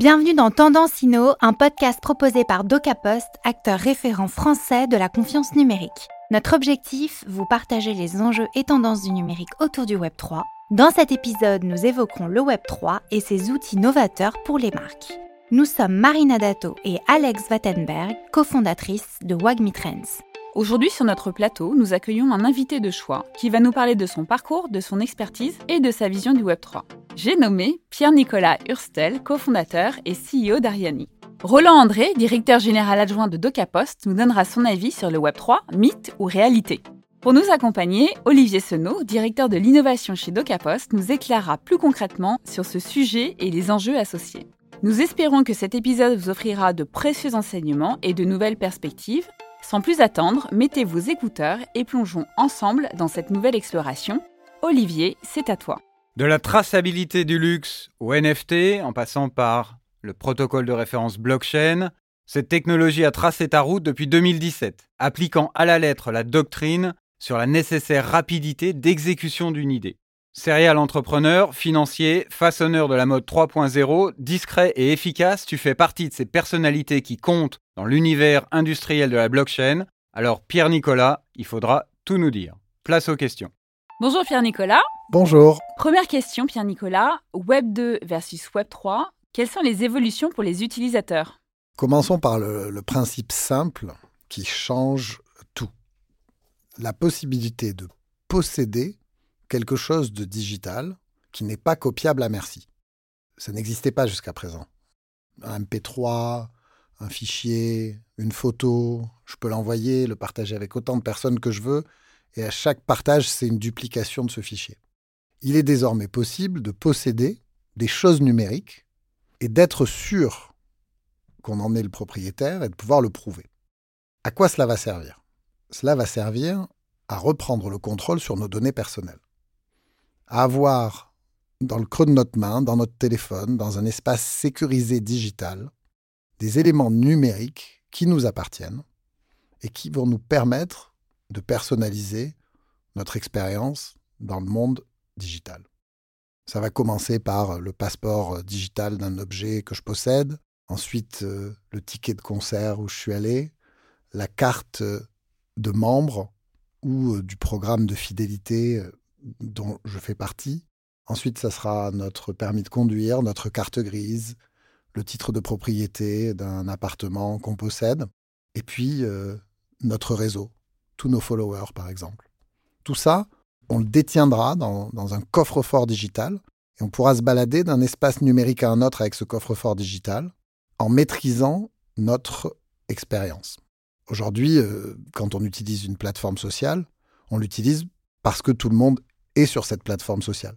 Bienvenue dans Tendance Inno, un podcast proposé par DocaPost, acteur référent français de la confiance numérique. Notre objectif, vous partager les enjeux et tendances du numérique autour du Web 3. Dans cet épisode, nous évoquerons le Web 3 et ses outils novateurs pour les marques. Nous sommes Marina Dato et Alex Wattenberg, cofondatrices de Wagmi Trends. Aujourd'hui sur notre plateau, nous accueillons un invité de choix qui va nous parler de son parcours, de son expertise et de sa vision du Web3. J'ai nommé Pierre-Nicolas Hurstel, cofondateur et CEO d'Ariani. Roland André, directeur général adjoint de DocaPost, nous donnera son avis sur le Web3, mythe ou réalité. Pour nous accompagner, Olivier Senot, directeur de l'innovation chez DocaPost, nous éclairera plus concrètement sur ce sujet et les enjeux associés. Nous espérons que cet épisode vous offrira de précieux enseignements et de nouvelles perspectives sans plus attendre, mettez vos écouteurs et plongeons ensemble dans cette nouvelle exploration. Olivier, c'est à toi. De la traçabilité du luxe au NFT, en passant par le protocole de référence blockchain, cette technologie a tracé ta route depuis 2017, appliquant à la lettre la doctrine sur la nécessaire rapidité d'exécution d'une idée. Serial entrepreneur, financier, façonneur de la mode 3.0, discret et efficace, tu fais partie de ces personnalités qui comptent dans l'univers industriel de la blockchain. Alors Pierre-Nicolas, il faudra tout nous dire. Place aux questions. Bonjour Pierre-Nicolas. Bonjour. Première question Pierre-Nicolas, Web 2 versus Web 3, quelles sont les évolutions pour les utilisateurs? Commençons par le, le principe simple qui change tout. La possibilité de posséder quelque chose de digital qui n'est pas copiable à merci. Ça n'existait pas jusqu'à présent. Un MP3, un fichier, une photo, je peux l'envoyer, le partager avec autant de personnes que je veux, et à chaque partage, c'est une duplication de ce fichier. Il est désormais possible de posséder des choses numériques et d'être sûr qu'on en est le propriétaire et de pouvoir le prouver. À quoi cela va servir? Cela va servir à reprendre le contrôle sur nos données personnelles à avoir dans le creux de notre main, dans notre téléphone, dans un espace sécurisé digital, des éléments numériques qui nous appartiennent et qui vont nous permettre de personnaliser notre expérience dans le monde digital. Ça va commencer par le passeport digital d'un objet que je possède, ensuite euh, le ticket de concert où je suis allé, la carte de membre ou euh, du programme de fidélité euh, dont je fais partie. Ensuite, ça sera notre permis de conduire, notre carte grise, le titre de propriété d'un appartement qu'on possède, et puis euh, notre réseau, tous nos followers par exemple. Tout ça, on le détiendra dans, un coffre-fort digital, et on pourra se balader d'un espace numérique à un autre avec ce coffre-fort digital, en maîtrisant notre expérience. Aujourd'hui, euh, quand on utilise une plateforme sociale, on l'utilise parce que tout le monde et sur cette plateforme sociale.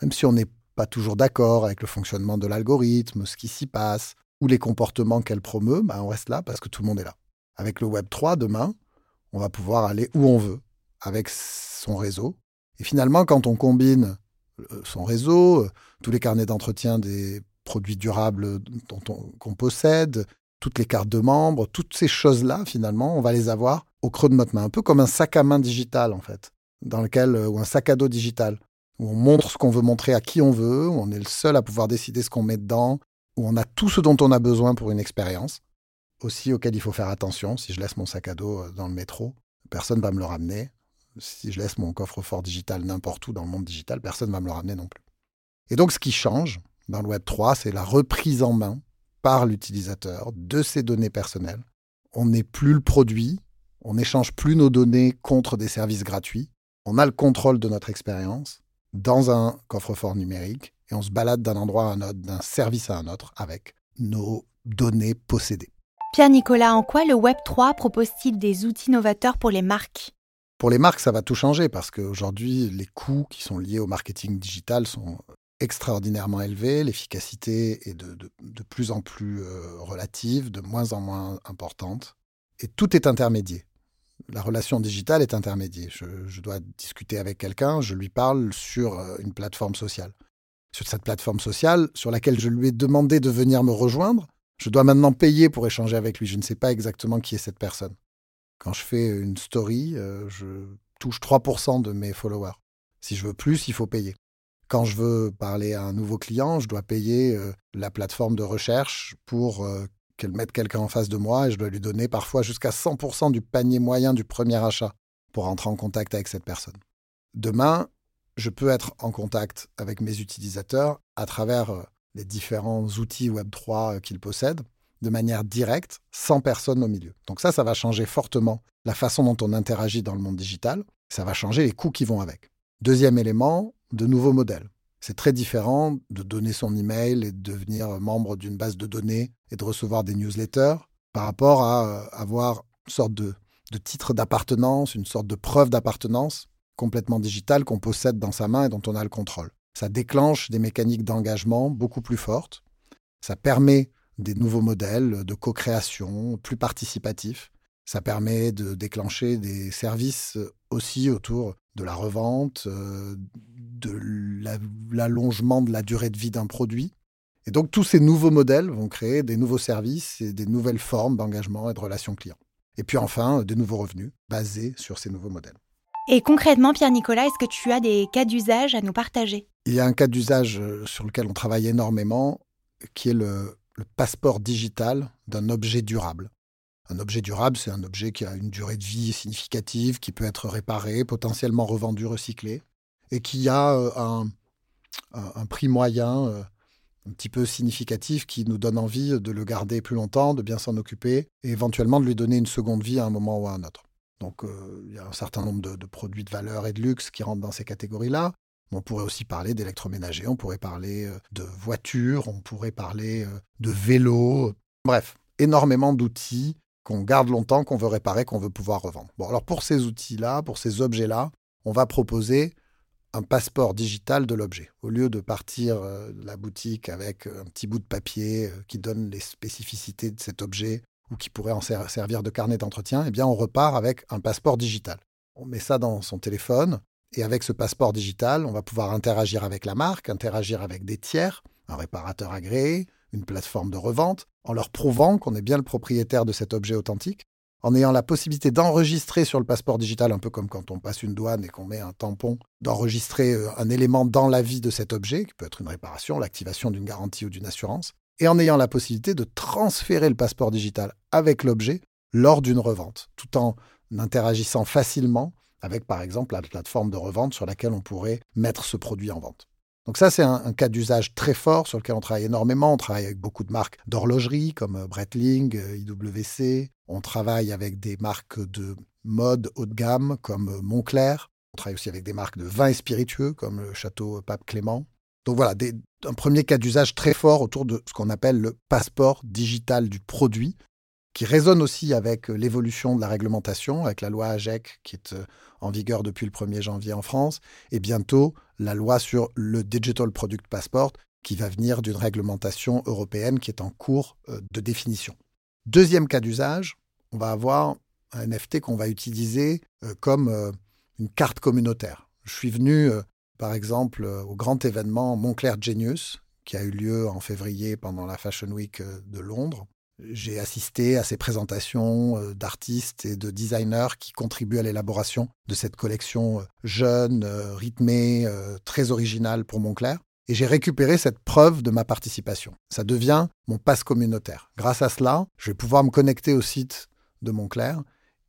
Même si on n'est pas toujours d'accord avec le fonctionnement de l'algorithme, ce qui s'y passe, ou les comportements qu'elle promeut, bah on reste là parce que tout le monde est là. Avec le Web 3, demain, on va pouvoir aller où on veut avec son réseau. Et finalement, quand on combine euh, son réseau, euh, tous les carnets d'entretien des produits durables qu'on possède, toutes les cartes de membres, toutes ces choses-là, finalement, on va les avoir au creux de notre main, un peu comme un sac à main digital, en fait dans lequel, euh, ou un sac à dos digital, où on montre ce qu'on veut montrer à qui on veut, où on est le seul à pouvoir décider ce qu'on met dedans, où on a tout ce dont on a besoin pour une expérience, aussi auquel il faut faire attention. Si je laisse mon sac à dos dans le métro, personne ne va me le ramener. Si je laisse mon coffre-fort digital n'importe où dans le monde digital, personne ne va me le ramener non plus. Et donc ce qui change dans le Web 3, c'est la reprise en main par l'utilisateur de ses données personnelles. On n'est plus le produit, on n'échange plus nos données contre des services gratuits on a le contrôle de notre expérience dans un coffre-fort numérique et on se balade d'un endroit à un autre, d'un service à un autre avec nos données possédées. Pierre-Nicolas, en quoi le Web3 propose-t-il des outils novateurs pour les marques? Pour les marques, ça va tout changer parce qu'aujourd'hui, les coûts qui sont liés au marketing digital sont extraordinairement élevés, l'efficacité est de, plus en plus euh, relative, de moins en moins importante, et tout est intermédiaire la relation digitale est intermédiaire. Je, dois discuter avec quelqu'un, je lui parle sur euh, une plateforme sociale. Sur cette plateforme sociale, sur laquelle je lui ai demandé de venir me rejoindre, je dois maintenant payer pour échanger avec lui. Je ne sais pas exactement qui est cette personne. Quand je fais une story, euh, je touche 3% de mes followers. Si je veux plus, il faut payer. Quand je veux parler à un nouveau client, je dois payer euh, la plateforme de recherche pour euh, qu'elle mette quelqu'un en face de moi et je dois lui donner parfois jusqu'à 100% du panier moyen du premier achat pour entrer en contact avec cette personne. Demain, je peux être en contact avec mes utilisateurs à travers les différents outils Web3 qu'ils possèdent de manière directe, sans personne au milieu. Donc ça, ça va changer fortement la façon dont on interagit dans le monde digital. Ça va changer les coûts qui vont avec. Deuxième élément, de nouveaux modèles. C'est très différent de donner son email et de devenir membre d'une base de données et de recevoir des newsletters par rapport à euh, avoir une sorte de, de titre d'appartenance, une sorte de preuve d'appartenance complètement digitale qu'on possède dans sa main et dont on a le contrôle. Ça déclenche des mécaniques d'engagement beaucoup plus fortes. Ça permet des nouveaux modèles de co-création plus participatifs. Ça permet de déclencher des services aussi autour de la revente, euh, de l'allongement de la durée de vie d'un produit. Et donc tous ces nouveaux modèles vont créer des nouveaux services et des nouvelles formes d'engagement et de relations clients. Et puis enfin, de nouveaux revenus basés sur ces nouveaux modèles. Et concrètement, Pierre-Nicolas, est-ce que tu as des cas d'usage à nous partager? Il y a un cas d'usage euh, sur lequel on travaille énormément, qui est le, le passeport digital d'un objet durable. Un objet durable, c'est un objet qui a une durée de vie significative, qui peut être réparé, potentiellement revendu, recyclé, et qui a euh, un, prix moyen euh, un petit peu significatif qui nous donne envie de le garder plus longtemps, de bien s'en occuper, et éventuellement de lui donner une seconde vie à un moment ou à un autre. Donc euh, il y a un certain nombre de, produits de valeur et de luxe qui rentrent dans ces catégories-là. On pourrait aussi parler d'électroménager, on pourrait parler de voitures, on pourrait parler de vélos. Bref, énormément d'outils qu'on garde longtemps, qu'on veut réparer, qu'on veut pouvoir revendre. Bon, alors pour ces outils-là, pour ces objets-là, on va proposer un passeport digital de l'objet. Au lieu de partir euh, de la boutique avec un petit bout de papier euh, qui donne les spécificités de cet objet ou qui pourrait en servir de carnet d'entretien, eh bien on repart avec un passeport digital. On met ça dans son téléphone et avec ce passeport digital, on va pouvoir interagir avec la marque, interagir avec des tiers, un réparateur agréé, une plateforme de revente, en leur prouvant qu'on est bien le propriétaire de cet objet authentique, en ayant la possibilité d'enregistrer sur le passeport digital, un peu comme quand on passe une douane et qu'on met un tampon, d'enregistrer euh, un élément dans la vie de cet objet, qui peut être une réparation, l'activation d'une garantie ou d'une assurance, et en ayant la possibilité de transférer le passeport digital avec l'objet lors d'une revente, tout en interagissant facilement avec, par exemple, la plateforme de revente sur laquelle on pourrait mettre ce produit en vente. Donc ça, c'est un, cas d'usage très fort sur lequel on travaille énormément. On travaille avec beaucoup de marques d'horlogerie comme euh, Breitling, euh, IWC. On travaille avec des marques de mode haut de gamme comme euh, Montclair. On travaille aussi avec des marques de vins et spiritueux comme le Château Pape Clément. Donc voilà, un premier cas d'usage très fort autour de ce qu'on appelle le passeport digital du produit, qui résonne aussi avec l'évolution de la réglementation, avec la loi AGEC qui est en vigueur depuis le 1er janvier en France, et bientôt la loi sur le Digital Product Passport, qui va venir d'une réglementation européenne qui est en cours euh, de définition. Deuxième cas d'usage, on va avoir un NFT qu'on va utiliser euh, comme euh, une carte communautaire. Je suis venu, par exemple, au grand événement Montclair Genius, qui a eu lieu en février pendant la Fashion Week de Londres. J'ai assisté à ces présentations euh, d'artistes et de designers qui contribuent à l'élaboration de cette collection euh, jeune, euh, rythmée, très originale pour Montclair. Et j'ai récupéré cette preuve de ma participation. Ça devient mon passe communautaire. Grâce à cela, je vais pouvoir me connecter au site de Montclair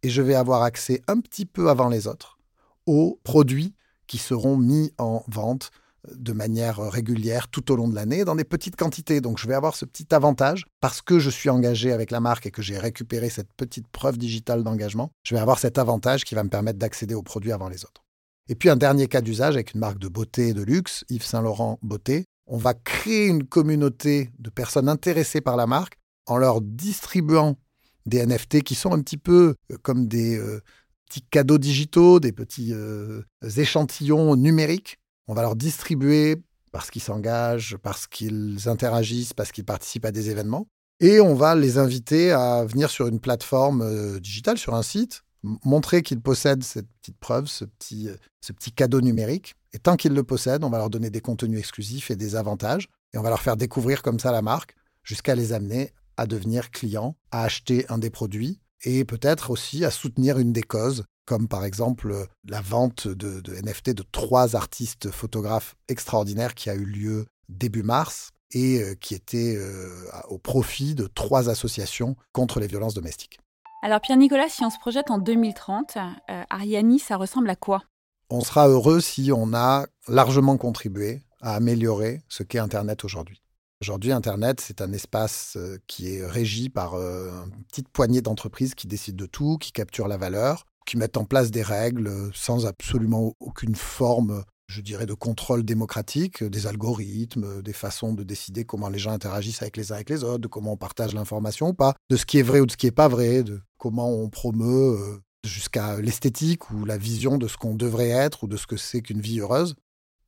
et je vais avoir accès un petit peu avant les autres aux produits qui seront mis en vente de manière régulière tout au long de l'année dans des petites quantités. Donc je vais avoir ce petit avantage parce que je suis engagé avec la marque et que j'ai récupéré cette petite preuve digitale d'engagement. Je vais avoir cet avantage qui va me permettre d'accéder aux produits avant les autres. Et puis un dernier cas d'usage avec une marque de beauté et de luxe, Yves Saint Laurent Beauté. On va créer une communauté de personnes intéressées par la marque en leur distribuant des NFT qui sont un petit peu euh, comme des euh, petits cadeaux digitaux, des petits euh, échantillons numériques on va leur distribuer parce qu'ils s'engagent, parce qu'ils interagissent, parce qu'ils participent à des événements. Et on va les inviter à venir sur une plateforme euh, digitale, sur un site, montrer qu'ils possèdent cette petite preuve, ce petit, euh, ce petit cadeau numérique. Et tant qu'ils le possèdent, on va leur donner des contenus exclusifs et des avantages. Et on va leur faire découvrir comme ça la marque jusqu'à les amener à devenir clients, à acheter un des produits et peut-être aussi à soutenir une des causes comme par exemple la vente de, NFT de trois artistes photographes extraordinaires qui a eu lieu début mars et euh, qui était euh, au profit de trois associations contre les violences domestiques. Alors Pierre-Nicolas, si on se projette en 2030, euh, Ariani, ça ressemble à quoi? On sera heureux si on a largement contribué à améliorer ce qu'est Internet aujourd'hui. Aujourd'hui, Internet, c'est un espace qui est régi par une petite poignée d'entreprises qui décident de tout, qui capturent la valeur, qui mettent en place des règles sans absolument aucune forme je dirais, de contrôle démocratique, des algorithmes, des façons de décider comment les gens interagissent avec les uns avec les autres, de comment on partage l'information ou pas, de ce qui est vrai ou de ce qui n'est pas vrai, de comment on promeut euh, jusqu'à l'esthétique ou la vision de ce qu'on devrait être ou de ce que c'est qu'une vie heureuse.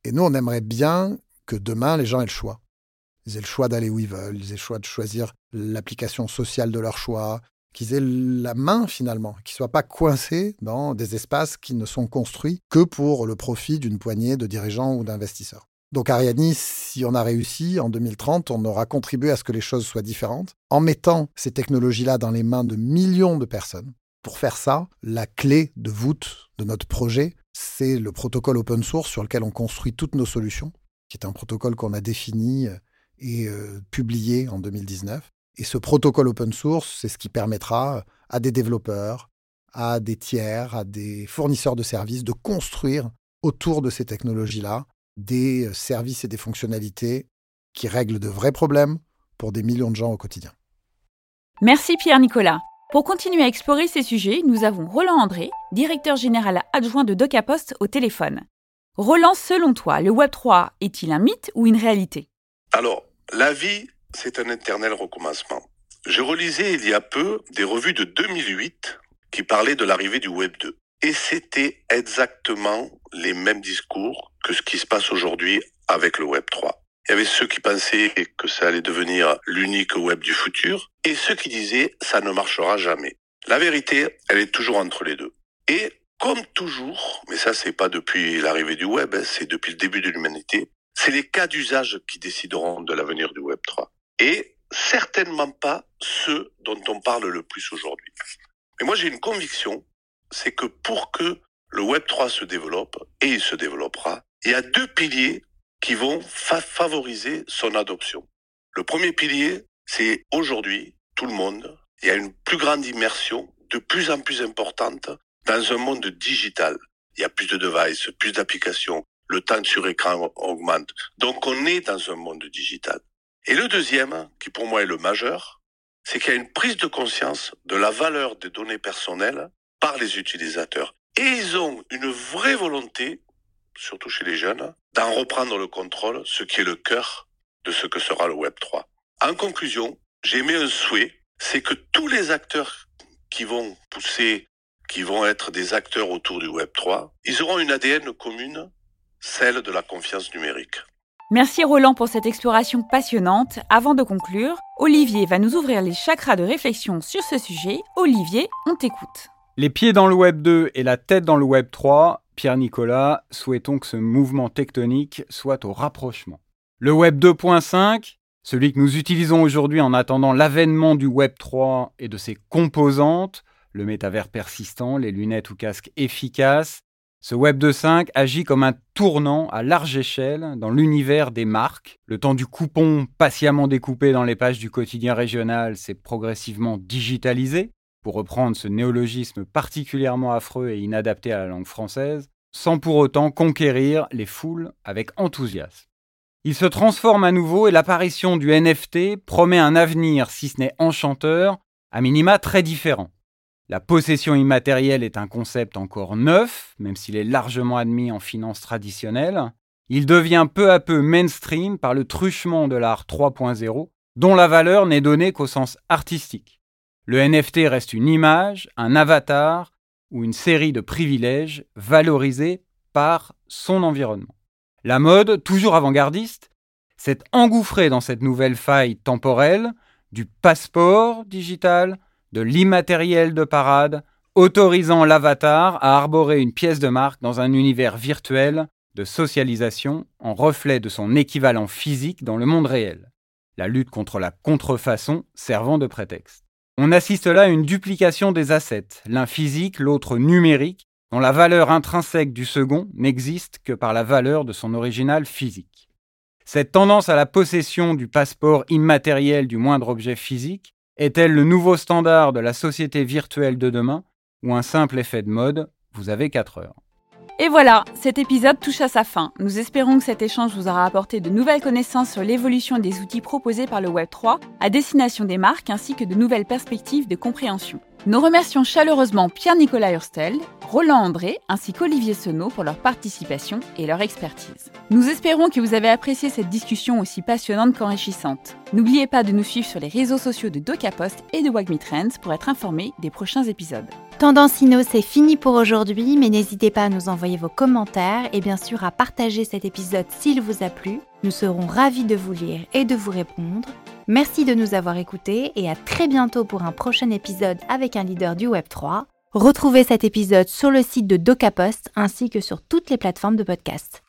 Et nous, on aimerait bien que demain, les gens aient le choix. Ils aient le choix d'aller où ils veulent, ils aient le choix de choisir l'application sociale de leur choix, qu'ils aient la main finalement, qu'ils ne soient pas coincés dans des espaces qui ne sont construits que pour le profit d'une poignée de dirigeants ou d'investisseurs. Donc Ariani, si on a réussi en 2030, on aura contribué à ce que les choses soient différentes en mettant ces technologies-là dans les mains de millions de personnes. Pour faire ça, la clé de voûte de notre projet, c'est le protocole open source sur lequel on construit toutes nos solutions, qui est un protocole qu'on a défini et euh, publié en 2019 et ce protocole open source, c'est ce qui permettra à des développeurs, à des tiers, à des fournisseurs de services de construire autour de ces technologies-là des euh, services et des fonctionnalités qui règlent de vrais problèmes pour des millions de gens au quotidien. Merci Pierre-Nicolas. Pour continuer à explorer ces sujets, nous avons Roland André, directeur général adjoint de DocaPost au téléphone. Roland, selon toi, le Web3 est-il un mythe ou une réalité? Alors, la vie c'est un éternel recommencement. Je relisais il y a peu des revues de 2008 qui parlaient de l'arrivée du Web 2. Et c'était exactement les mêmes discours que ce qui se passe aujourd'hui avec le Web 3. Il y avait ceux qui pensaient que ça allait devenir l'unique web du futur et ceux qui disaient ça ne marchera jamais. La vérité, elle est toujours entre les deux. Et comme toujours, mais ça c'est pas depuis l'arrivée du web, hein, c'est depuis le début de l'humanité, c'est les cas d'usage qui décideront de l'avenir du Web 3 et certainement pas ceux dont on parle le plus aujourd'hui. Mais moi j'ai une conviction, c'est que pour que le Web 3 se développe, et il se développera, il y a deux piliers qui vont favoriser son adoption. Le premier pilier, c'est aujourd'hui, tout le monde, il y a une plus grande immersion, de plus en plus importante, dans un monde digital. Il y a plus de devices, plus d'applications, le temps sur écran augmente. Donc on est dans un monde digital. Et le deuxième, qui pour moi est le majeur, c'est qu'il y a une prise de conscience de la valeur des données personnelles par les utilisateurs. Et ils ont une vraie volonté, surtout chez les jeunes, d'en reprendre le contrôle, ce qui est le cœur de ce que sera le Web 3. En conclusion, j'ai mis un souhait, c'est que tous les acteurs qui vont pousser, qui vont être des acteurs autour du Web 3, ils auront une ADN commune, celle de la confiance numérique. Merci Roland pour cette exploration passionnante. Avant de conclure, Olivier va nous ouvrir les chakras de réflexion sur ce sujet. Olivier, on t'écoute. Les pieds dans le Web 2 et la tête dans le Web 3, Pierre-Nicolas, souhaitons que ce mouvement tectonique soit au rapprochement. Le Web 2.5, celui que nous utilisons aujourd'hui en attendant l'avènement du Web 3 et de ses composantes, le métavers persistant, les lunettes ou casques efficaces, ce Web 2.5 agit comme un tournant à large échelle dans l'univers des marques. Le temps du coupon patiemment découpé dans les pages du quotidien régional s'est progressivement digitalisé, pour reprendre ce néologisme particulièrement affreux et inadapté à la langue française, sans pour autant conquérir les foules avec enthousiasme. Il se transforme à nouveau et l'apparition du NFT promet un avenir, si ce n'est enchanteur, à minima très différent. La possession immatérielle est un concept encore neuf, même s'il est largement admis en finance traditionnelle. Il devient peu à peu mainstream par le truchement de l'art 3.0, dont la valeur n'est donnée qu'au sens artistique. Le NFT reste une image, un avatar ou une série de privilèges valorisés par son environnement. La mode, toujours avant-gardiste, s'est engouffrée dans cette nouvelle faille temporelle du passeport digital, de l'immatériel de parade, autorisant l'avatar à arborer une pièce de marque dans un univers virtuel de socialisation en reflet de son équivalent physique dans le monde réel. La lutte contre la contrefaçon servant de prétexte. On assiste là à une duplication des assets, l'un physique, l'autre numérique, dont la valeur intrinsèque du second n'existe que par la valeur de son original physique. Cette tendance à la possession du passeport immatériel du moindre objet physique est-elle le nouveau standard de la société virtuelle de demain ou un simple effet de mode? Vous avez 4 heures. Et voilà, cet épisode touche à sa fin. Nous espérons que cet échange vous aura apporté de nouvelles connaissances sur l'évolution des outils proposés par le Web3 à destination des marques ainsi que de nouvelles perspectives de compréhension. Nous remercions chaleureusement Pierre-Nicolas Hurstel, Roland André ainsi qu'Olivier Senot pour leur participation et leur expertise. Nous espérons que vous avez apprécié cette discussion aussi passionnante qu'enrichissante. N'oubliez pas de nous suivre sur les réseaux sociaux de DocaPost et de Wagmi Trends pour être informé des prochains épisodes. Tendance Inno, c'est fini pour aujourd'hui, mais n'hésitez pas à nous envoyer vos commentaires et bien sûr à partager cet épisode s'il vous a plu. Nous serons ravis de vous lire et de vous répondre. Merci de nous avoir écoutés et à très bientôt pour un prochain épisode avec un leader du Web3. Retrouvez cet épisode sur le site de DocaPost ainsi que sur toutes les plateformes de podcast.